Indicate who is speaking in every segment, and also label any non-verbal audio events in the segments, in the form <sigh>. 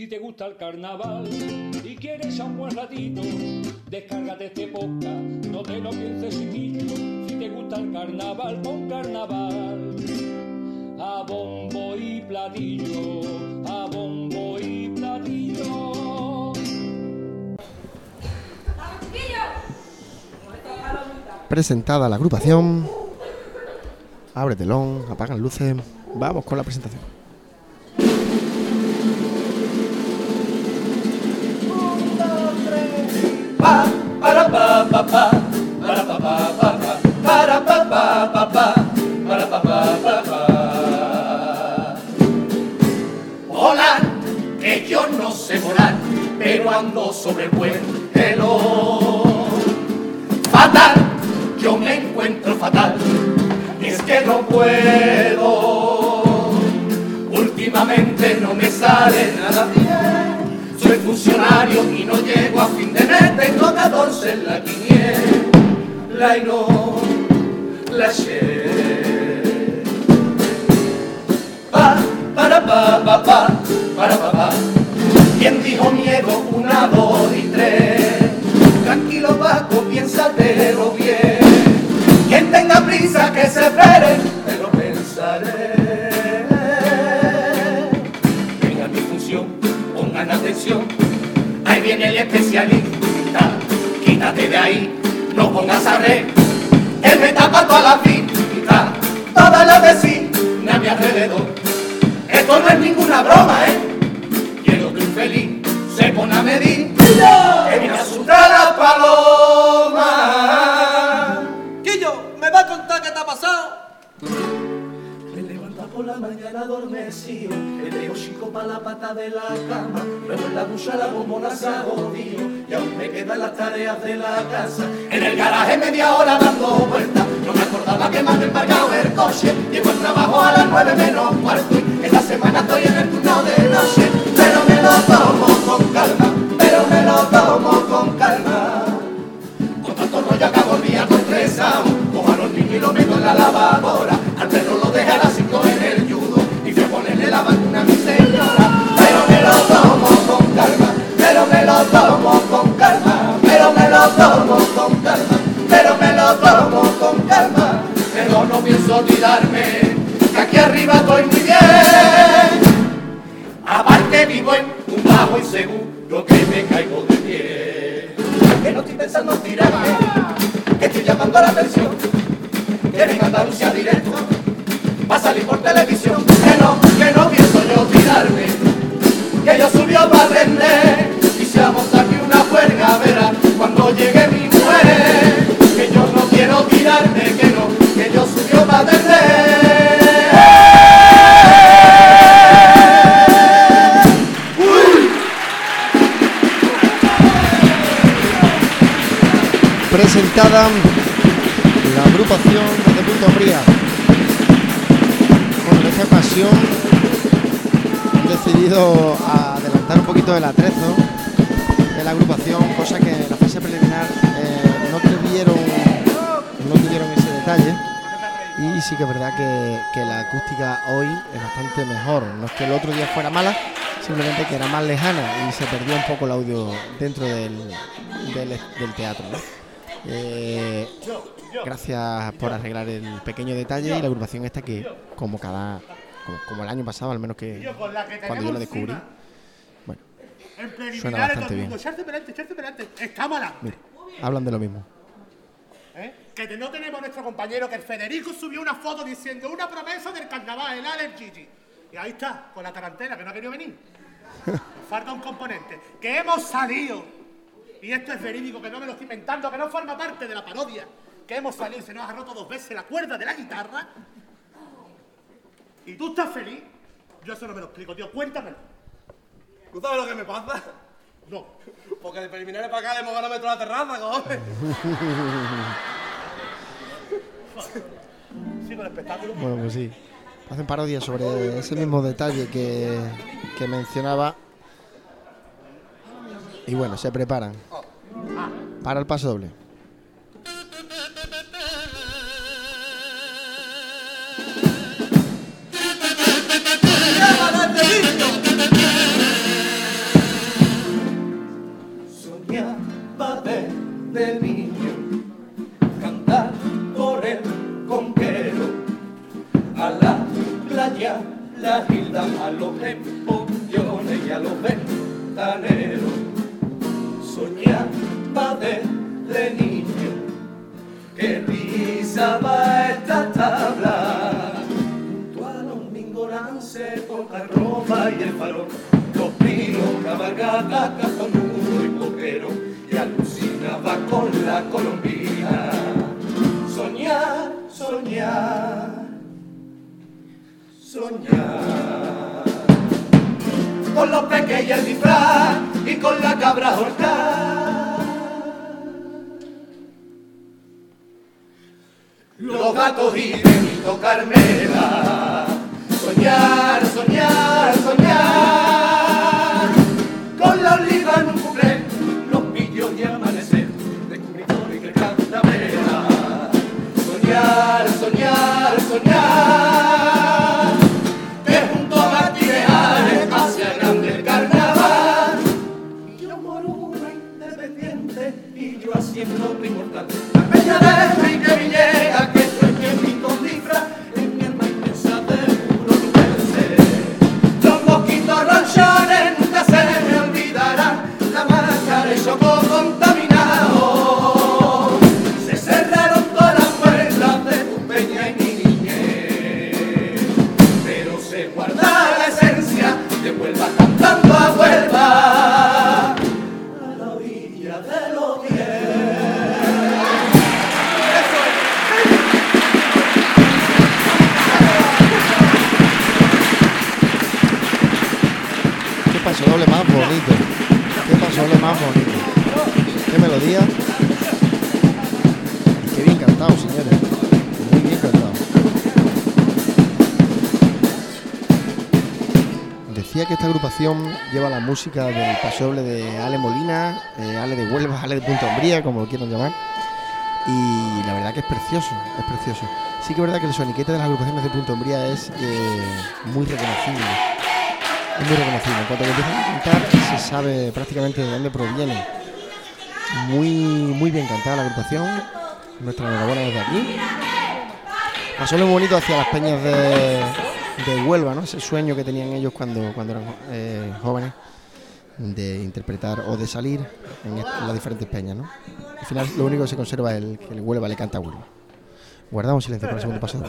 Speaker 1: Si te gusta el carnaval y quieres a un buen ratito, descárgate este podcast, no te lo pienses chiquillo. Si te gusta el carnaval, pon carnaval. A bombo y platillo, a bombo y platillo.
Speaker 2: Presentada la agrupación. Abre telón, apagan luces. Vamos con la presentación.
Speaker 3: Sé pero ando sobre buen helón. Fatal, yo me encuentro fatal, es que no puedo. Últimamente no me sale nada bien. Soy funcionario y no llego a fin de mes, tengo 14 en la quiniela y no la. Pa, para, pa, pa, pa, para, pa, pa. ¿Quién dijo miedo? Una, dos y tres. Tranquilo Paco, piénsatelo bien. Quien tenga prisa que se espere, me lo pensaré. Venga mi función, pongan atención. Ahí viene el especialista. Quítate de ahí, no pongas a red. Él me tapa toda la vida, toda la vecina a mi alrededor. Esto no es ninguna broma, ¿eh? Feliz se pone a medir. Que viene a asustar a Paloma.
Speaker 4: Quillo, ¿me va a contar qué te ha pasado?
Speaker 3: Me levanta por la mañana adormecido, le dejo chico pa' la pata de la cama, luego en la ducha la bombona se ha jodido, y aún me quedan las tareas de la casa. En el garaje media hora dando vueltas, no me acordaba que me han embargado el coche, llego al trabajo a las nueve menos cuarto, y lo meto en la lavadora Al perro lo deja las en el judo Y fui a ponerle la vacuna a mi señora Pero me lo tomo con calma Pero me lo tomo con calma Pero me lo tomo con calma Pero me lo tomo con calma Pero no pienso olvidarme Que aquí arriba estoy muy bien Aparte vivo en un bajo y seguro que me caigo de pie. Que no estoy pensando en tirarme, que estoy llamando la atención. Que venga Andalucía directo, va a salir por televisión. Que no, que no pienso yo tirarme, que yo subió para atender. Y se ha montado aquí una juerga, verá, cuando llegue mi mujer. Que yo no quiero tirarme, que no, que yo subió para atender.
Speaker 2: Presentada la agrupación Fría. Bueno, en esta ocasión decidido adelantar un poquito el atrezo de la agrupación, cosa que en la fase preliminar eh, no tuvieron no tuvieron ese detalle. Y sí que es verdad que, la acústica hoy es bastante mejor. No es que el otro día fuera mala, simplemente que era más lejana y se perdió un poco el audio dentro del, teatro. Eh, gracias por arreglar el pequeño detalle y la agrupación esta que como cada como, como el año pasado al menos que cuando yo la descubrí bueno
Speaker 4: En
Speaker 2: Suena bastante bien.
Speaker 4: echarse echarse. Está mala.
Speaker 2: mira hablan de lo mismo
Speaker 4: ¿Eh? Que no tenemos nuestro compañero que el Federico subió una foto diciendo una promesa del carnaval, el Alex Gigi. Y ahí está, con la tarantela, que no ha querido venir. Nos <laughs> Falta un componente. Que hemos salido. Y esto es verídico, que no me lo estoy inventando, que no forma parte de la parodia. Que hemos salido y se nos ha roto dos veces la cuerda de la guitarra. ¿Y tú estás feliz? Yo eso no me lo explico, tío. Cuéntamelo.
Speaker 5: ¿Tú sabes lo que me pasa?
Speaker 4: No.
Speaker 5: Porque de preliminares para acá le hemos ganado metro a la terraza, cojones. <laughs>
Speaker 4: Sigo el espectáculo.
Speaker 2: bueno pues sí hacen parodia sobre ese mismo detalle que, que mencionaba y bueno se preparan para el paso doble.
Speaker 3: Soñaba de niño cantar por el conquero a la playa, la isla, a los Los pinos, cabalgata, cazonudo y poquero. Y alucinaba con la colombina. Soñar, soñar, soñar. Con los pequeños el disfraz y con la cabra horcada. Los gatos y Benito Carmela. Soñar, soñar, soñar. Soñar, soñar, soñar.
Speaker 2: Decía que esta agrupación lleva la música del pasodoble de Ale Molina, eh, Ale de Huelva, Ale de Punta Umbría, como lo quieran llamar. Y la verdad que es precioso, es precioso. Sí que es verdad que el soniquete de las agrupaciones de Punta Umbría es eh, muy reconocible. Es muy reconocible. En cuanto que empiezan a cantar, se sabe prácticamente de dónde proviene. Muy, muy bien cantada la agrupación. Nuestra enhorabuena desde aquí. Pasó lo bonito hacia las peñas de, de Huelva, ¿no? Ese sueño que tenían ellos cuando, cuando eran eh, jóvenes de interpretar o de salir en, las diferentes peñas, ¿no? Al final lo único que se conserva es el que el Huelva le canta a Huelva. Guardamos silencio para el segundo paso.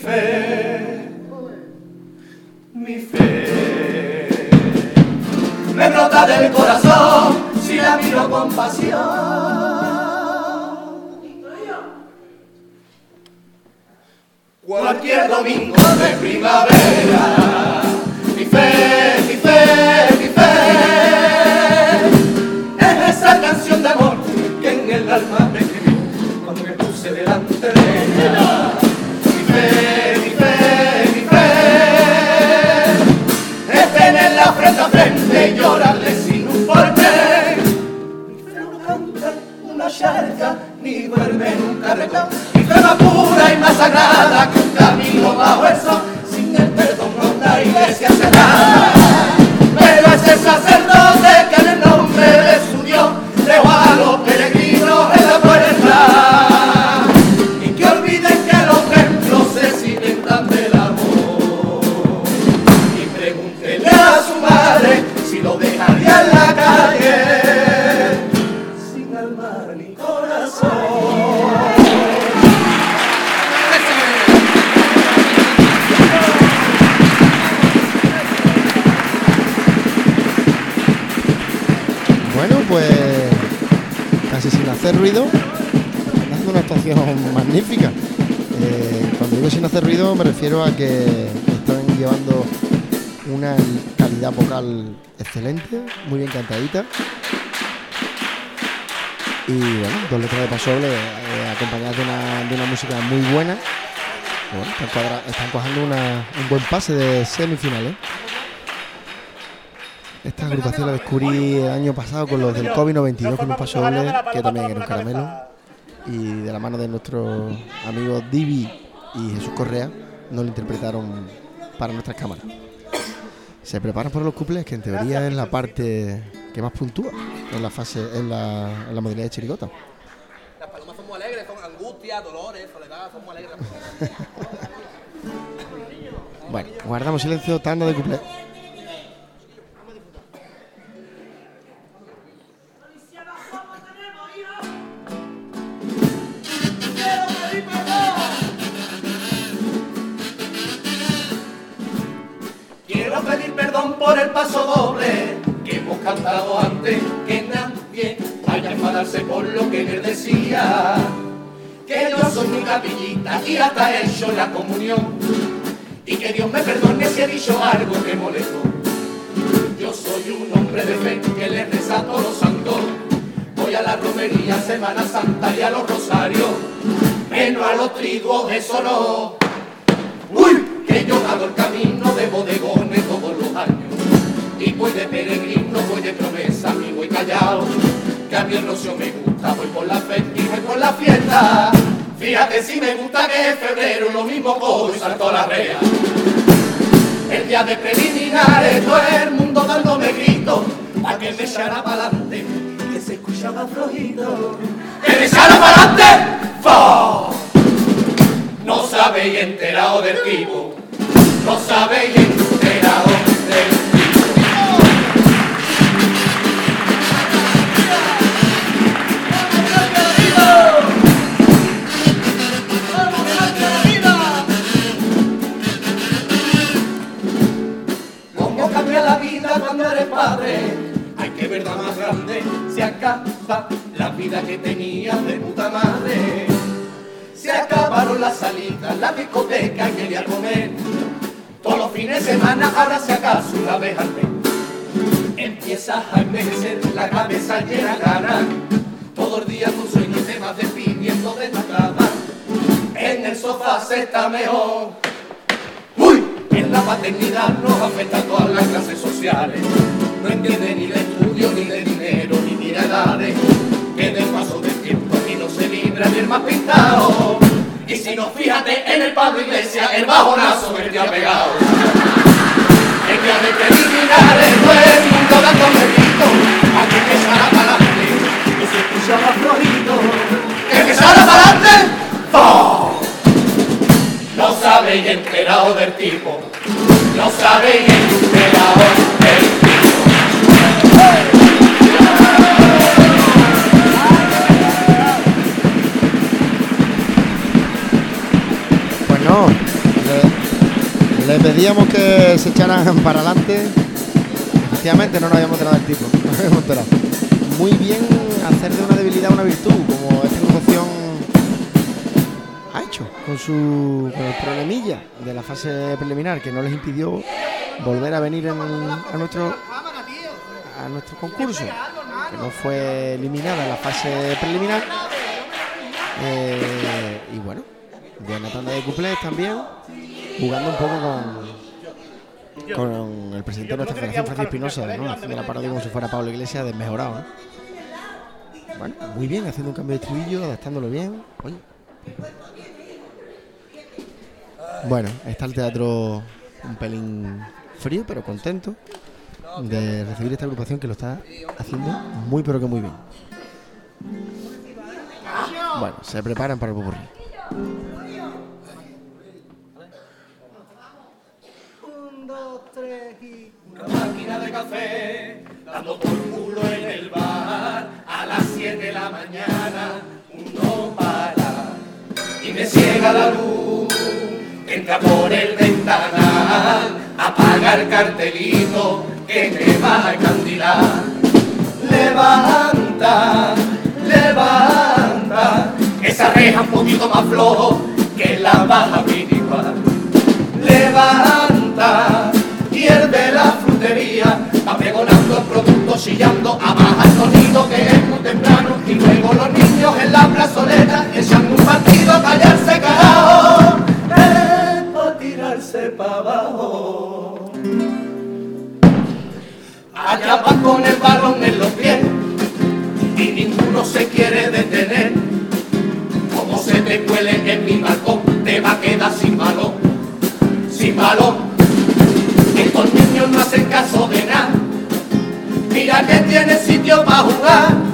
Speaker 3: Mi fe, mi fe. Me brota del corazón si la miro con pasión. Cualquier domingo de primavera, mi fe, mi fe, mi fe, es esa canción de amor que en el alma me escribió cuando me puse delante de ella. Y llorarle sin un porqué. Mi fe una charca, ni duerme en un carretón. Mi fe más pura y más sagrada que un camino bajo el. Sin el perdón no la iglesia cerrada. Pero ese sacerdote
Speaker 2: Bueno, pues casi sin hacer ruido, haciendo una actuación <laughs> magnífica. Eh, cuando digo sin hacer ruido me refiero a que están llevando una calidad vocal excelente, muy bien cantadita. Y bueno, dos letras de pasoble eh, acompañadas de una, música muy buena. Bueno, están, cuadra- un buen pase de semifinales. Esta agrupación la descubrí el año pasado con los del COVID 92 con un paso doble que también era un caramelo. Y de la mano de nuestros amigos Divi y Jesús Correa nos lo interpretaron para nuestras cámaras. Se preparan por los cuplés, que en teoría es la parte que más puntúa en la fase, en la, en la modalidad de chirigota.
Speaker 5: Las palomas son muy alegres, son angustia, dolores, soledad, son muy alegres. <laughs>
Speaker 2: Bueno, guardamos silencio, tanda de cuplés.
Speaker 3: Paso doble que hemos cantado antes, que nadie vaya a enfadarse por lo que él decía. Que yo soy mi capillita y hasta he hecho la comunión. Y que Dios me perdone si he dicho algo que molestó. Yo soy un hombre de fe que le reza a todos los santos. Voy a la romería, Semana Santa y a los rosarios. Menos a los triduos, eso no. Uy, que yo hago el camino de años. Y voy de peregrino, voy de promesa, y voy callado. Que a mí el me gusta, voy por la fe y voy por la fiesta. Fíjate si me gusta que es febrero, lo mismo voy salto a la rea. El día de preliminares, todo el mundo dándome gritos, pa' que me echara pa'lante, que se escuchaba flojito. ¡Que me echara pa'lante! ¡Fo! No sabéis enterado del tipo, no sabéis paternidad nos afecta a todas las clases sociales. No entiende ni de estudio, ni de dinero, ni de edades. Que del paso del tiempo aquí no se libra ni el más pintado. Y si no, fíjate en el Pablo Iglesia, el bajonazo que te ha pegado. El día de preliminares, todo el mundo dándome grito. Aquí que salga para adelante, que se escuchaba flojito. Que salga para adelante, ¡Fo! No sabéis enterado del tipo, no sabéis enterado del tipo.
Speaker 2: No, le, pedíamos que se echaran para adelante. Efectivamente, no nos habíamos enterado del tipo, <laughs> no habíamos enterado. Muy bien hacer de una debilidad una virtud, como ha hecho con su con el problemilla de la fase preliminar que no les impidió volver a venir en a nuestro a nuestro concurso, que no fue eliminada en la fase preliminar. Eh, y bueno, tanda de cuplés también, jugando un poco con, el presidente de nuestra federación, Francisco Espinosa, ¿no? haciendo la parodia como si fuera Pablo Iglesias desmejorado. ¿no? Bueno, muy bien, haciendo un cambio de estribillo, adaptándolo bien. Bueno, está el teatro un pelín frío, pero contento de recibir esta agrupación que lo está haciendo muy, pero que muy bien. Bueno, se preparan para el popurrí.
Speaker 3: Una máquina de café, dando por llega la luz, entra por el ventanal, apaga el cartelito que te va a candilar. Levanta, levanta, esa reja un poquito más flojo que la vas a igual. Levanta, pierde la frutería, va pregonando el producto, chillando, abaja el sonido que es muy temprano y luego los niños en la plazoleta echan un partido a callarse carajo. Es para tirarse para abajo. Allá van con el balón en los pies y ninguno se quiere detener. Como se te cuele en mi balcón, te va a quedar sin balón, sin balón. Estos niños no hacen caso de nada. Mira que tiene sitio para jugar.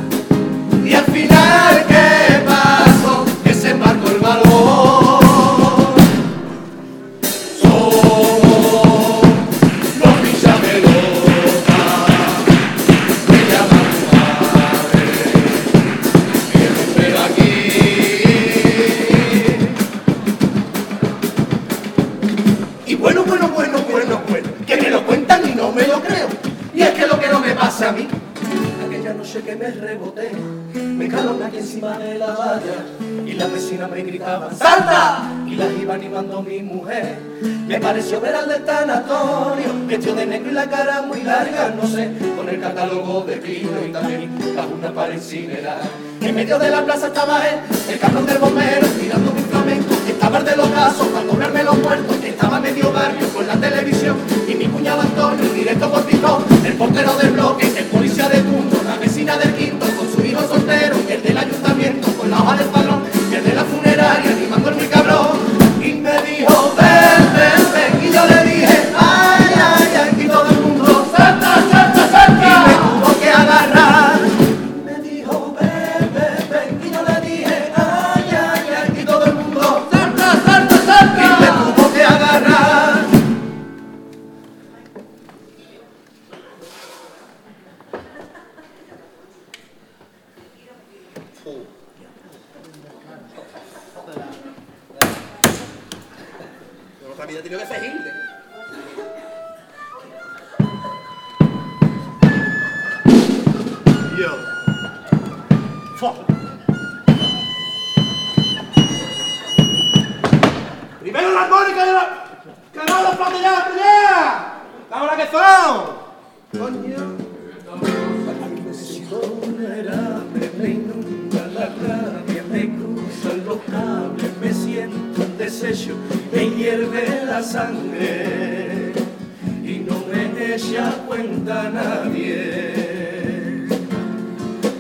Speaker 3: Pareció ver al del tanatorio, vestido de negro y la cara muy larga, no sé, con el catálogo de vino y también bajo una incinerar. En medio de la plaza estaba él, el cabrón del bombero, mirando mi flamenco, estaba el de los casos para cobrarme los muertos, estaba medio barrio con la televisión y mi cuñado Antonio, directo por TikTok, el portero del bloque, el policía de turno, la vecina del quinto con su hijo soltero, el del ayuntamiento con la hoja del balón, entendeu? Essa é echa cuenta nadie.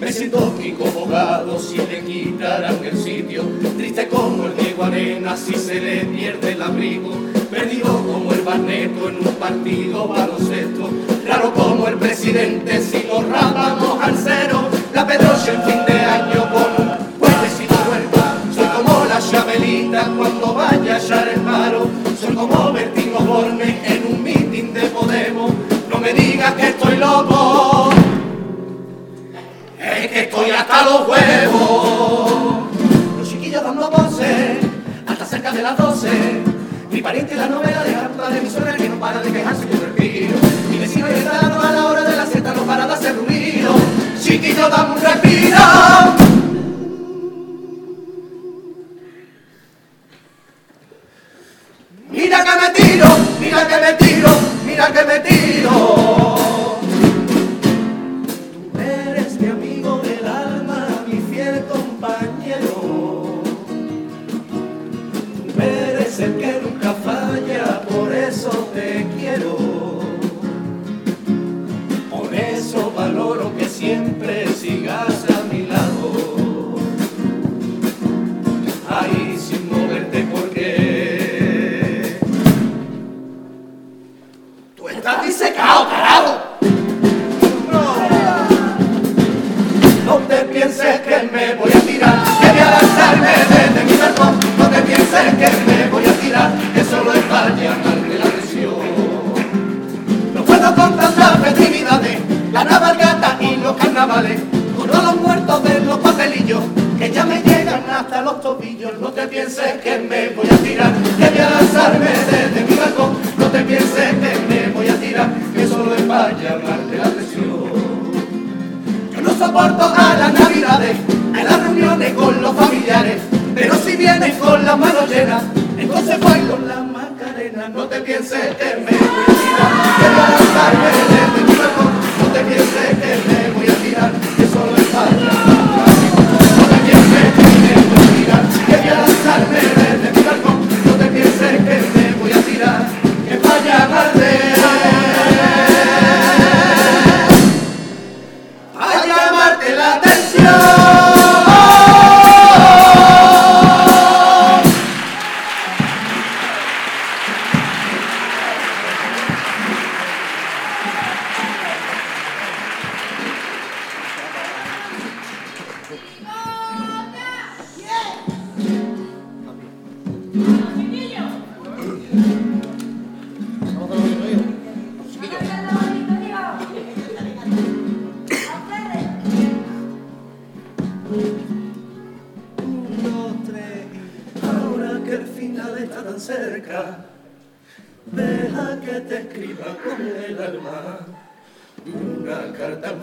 Speaker 3: Me siento incomodado si le quitaran el sitio, triste como el Diego Arena si se le pierde el abrigo, perdido como el Barneto en un partido baloncesto, raro como el presidente si lo rapamos al cero, la Pedroche en fin de año con un puentecito soy como la Chabelita cuando vaya a echar el paro, soy como Bertino Borne en un mitin de Podemos, me digas que estoy loco. Es que estoy hasta los huevos. Los chiquillos dando voces hasta cerca de las 12. Mi pariente en la novela de la puta de mi suegra que no para de quejarse yo respiro. Mi vecino gritando a la hora de la siesta no para de hacer ruido. Chiquillo, dame un respiro. llena y con la mano llena, entonces bailo la macarena. No te pienses que me voy a tirar, quiero lanzarme desde este mi balcón. No te pienses que me voy a tirar, que solo es para No te pienses que me voy a tirar, que voy a lanzarme desde este mi balcón. No te pienses que me voy a tirar, que vaya a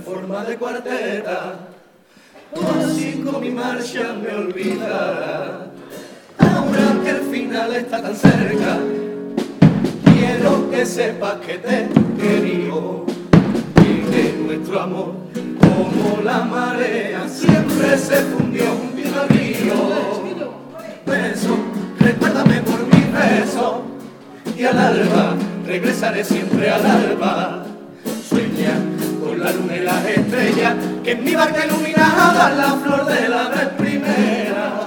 Speaker 3: en forma de cuarteta. O así con mi marcha me olvidará. Ahora que el final está tan cerca, quiero que sepas que te querido y que nuestro amor, como la marea, siempre se fundió junto al río. Beso, recuérdame por mi beso y al alba regresaré siempre al alba. Que en mi barca iluminada la flor de la vez primera.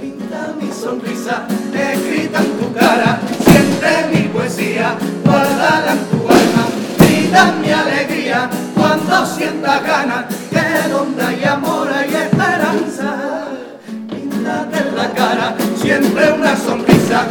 Speaker 3: Pinta mi sonrisa escrita en tu cara, siente mi poesía, guárdala en tu alma. Grita mi alegría cuando sienta ganas, que donde hay amor hay esperanza. Píntate en la cara, siempre una sonrisa.